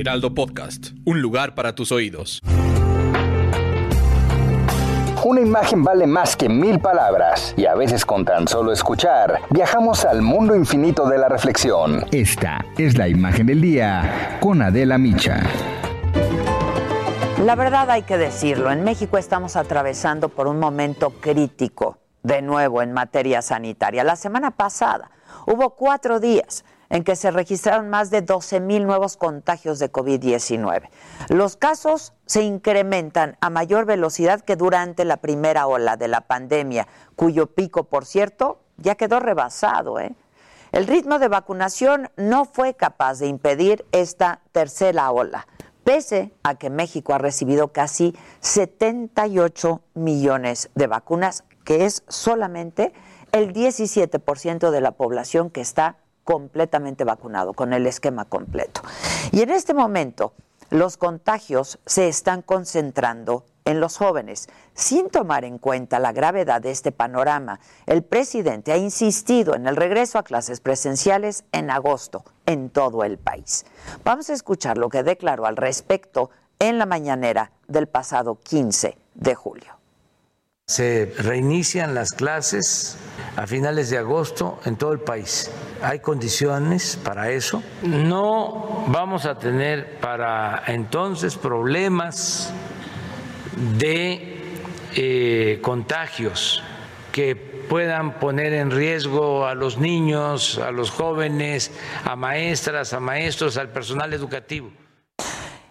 Heraldo Podcast, un lugar para tus oídos. Una imagen vale más que mil palabras y a veces con tan solo escuchar viajamos al mundo infinito de la reflexión. Esta es la imagen del día con Adela Micha. La verdad hay que decirlo, en México estamos atravesando por un momento crítico, de nuevo en materia sanitaria. La semana pasada hubo cuatro días en que se registraron más de 12 mil nuevos contagios de COVID-19. Los casos se incrementan a mayor velocidad que durante la primera ola de la pandemia, cuyo pico, por cierto, ya quedó rebasado. ¿eh? El ritmo de vacunación no fue capaz de impedir esta tercera ola, pese a que México ha recibido casi 78 millones de vacunas, que es solamente el 17% de la población que está completamente vacunado, con el esquema completo. Y en este momento los contagios se están concentrando en los jóvenes. Sin tomar en cuenta la gravedad de este panorama, el presidente ha insistido en el regreso a clases presenciales en agosto en todo el país. Vamos a escuchar lo que declaró al respecto en la mañanera del pasado 15 de julio. Se reinician las clases a finales de agosto en todo el país. Hay condiciones para eso. No vamos a tener para entonces problemas de eh, contagios que puedan poner en riesgo a los niños, a los jóvenes, a maestras, a maestros, al personal educativo.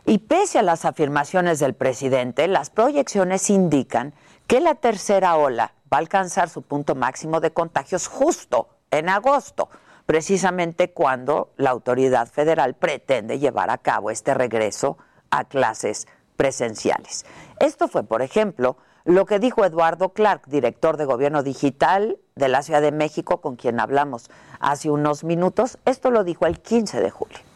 Y pese a las afirmaciones del presidente, las proyecciones indican que la tercera ola va a alcanzar su punto máximo de contagios justo en agosto, precisamente cuando la autoridad federal pretende llevar a cabo este regreso a clases presenciales. Esto fue, por ejemplo, lo que dijo Eduardo Clark, director de Gobierno Digital de la Ciudad de México, con quien hablamos hace unos minutos. Esto lo dijo el 15 de julio.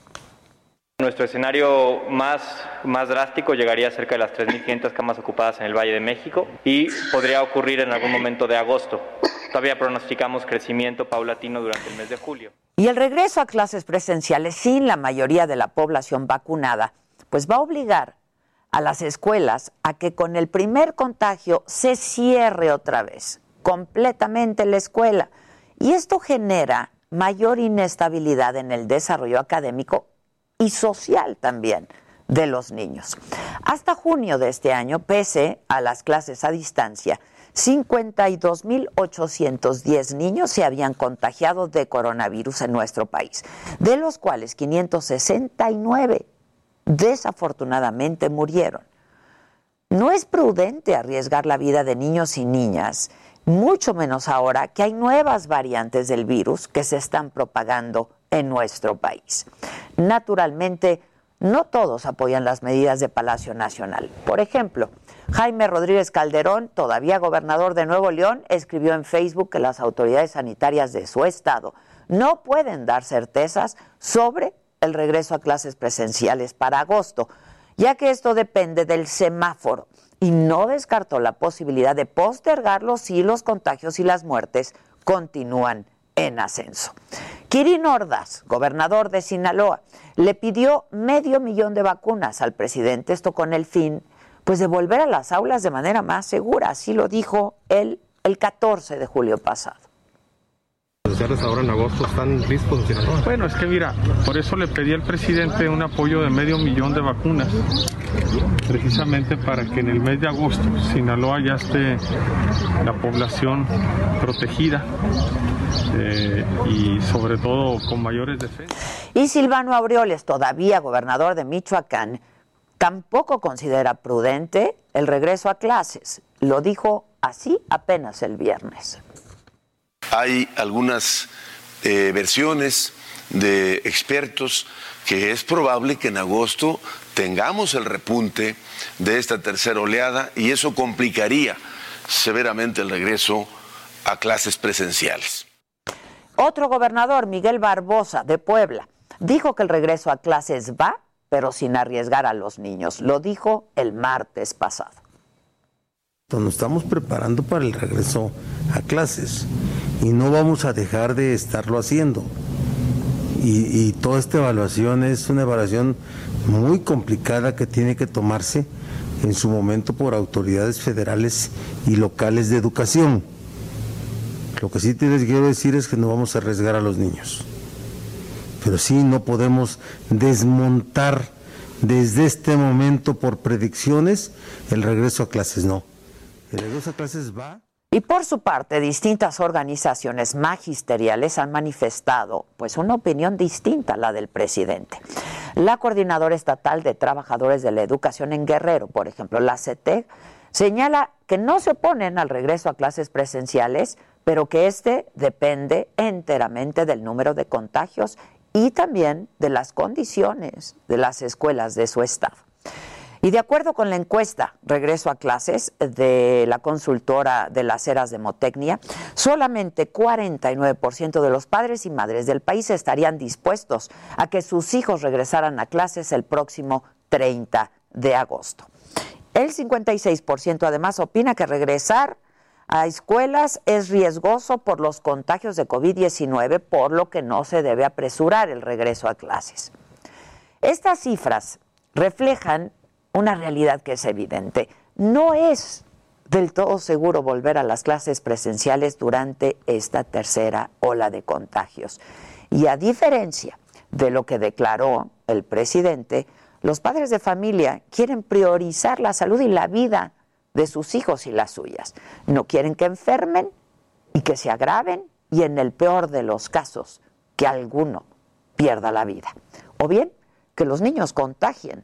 Nuestro escenario más, más drástico llegaría a cerca de las 3.500 camas ocupadas en el Valle de México y podría ocurrir en algún momento de agosto. Todavía pronosticamos crecimiento paulatino durante el mes de julio. Y el regreso a clases presenciales sin la mayoría de la población vacunada, pues va a obligar a las escuelas a que con el primer contagio se cierre otra vez completamente la escuela. Y esto genera mayor inestabilidad en el desarrollo académico y social también de los niños. Hasta junio de este año, pese a las clases a distancia, 52.810 niños se habían contagiado de coronavirus en nuestro país, de los cuales 569 desafortunadamente murieron. No es prudente arriesgar la vida de niños y niñas, mucho menos ahora que hay nuevas variantes del virus que se están propagando en nuestro país. Naturalmente, no todos apoyan las medidas de Palacio Nacional. Por ejemplo, Jaime Rodríguez Calderón, todavía gobernador de Nuevo León, escribió en Facebook que las autoridades sanitarias de su estado no pueden dar certezas sobre el regreso a clases presenciales para agosto, ya que esto depende del semáforo y no descartó la posibilidad de postergarlo si los contagios y las muertes continúan en ascenso. Kirin Ordaz, gobernador de Sinaloa, le pidió medio millón de vacunas al presidente, esto con el fin pues de volver a las aulas de manera más segura, así lo dijo él el 14 de julio pasado. Ahora en agosto están listos Bueno, es que mira, por eso le pedí al presidente un apoyo de medio millón de vacunas, precisamente para que en el mes de agosto Sinaloa ya esté la población protegida eh, y sobre todo con mayores defensas. Y Silvano Aureoles, todavía gobernador de Michoacán, tampoco considera prudente el regreso a clases. Lo dijo así apenas el viernes. Hay algunas eh, versiones de expertos que es probable que en agosto tengamos el repunte de esta tercera oleada y eso complicaría severamente el regreso a clases presenciales. Otro gobernador, Miguel Barbosa, de Puebla, dijo que el regreso a clases va, pero sin arriesgar a los niños. Lo dijo el martes pasado. Nos estamos preparando para el regreso a clases y no vamos a dejar de estarlo haciendo. Y, toda esta evaluación es una evaluación muy complicada que tiene que tomarse en su momento por autoridades federales y locales de educación. Lo que sí te quiero decir es que no vamos a arriesgar a los niños, pero sí no podemos desmontar desde este momento por predicciones el regreso a clases, no. El regreso a clases va. Y por su parte, distintas organizaciones magisteriales han manifestado pues una opinión distinta a la del presidente. La Coordinadora Estatal de Trabajadores de la Educación en Guerrero, por ejemplo, la CETEC, señala que no se oponen al regreso a clases presenciales, pero que este depende enteramente del número de contagios y también de las condiciones de las escuelas de su estado. Y de acuerdo con la encuesta Regreso a clases de la consultora de las eras de Motecnia, solamente 49% de los padres y madres del país estarían dispuestos a que sus hijos regresaran a clases el próximo 30 de agosto. El 56% además opina que regresar a escuelas es riesgoso por los contagios de COVID-19, por lo que no se debe apresurar el regreso a clases. Estas cifras reflejan una realidad que es evidente. No es del todo seguro volver a las clases presenciales durante esta tercera ola de contagios. Y a diferencia de lo que declaró el presidente, los padres de familia quieren priorizar la salud y la vida de sus hijos y las suyas. No quieren que enfermen y que se agraven y en el peor de los casos, que alguno pierda la vida. O bien que los niños contagien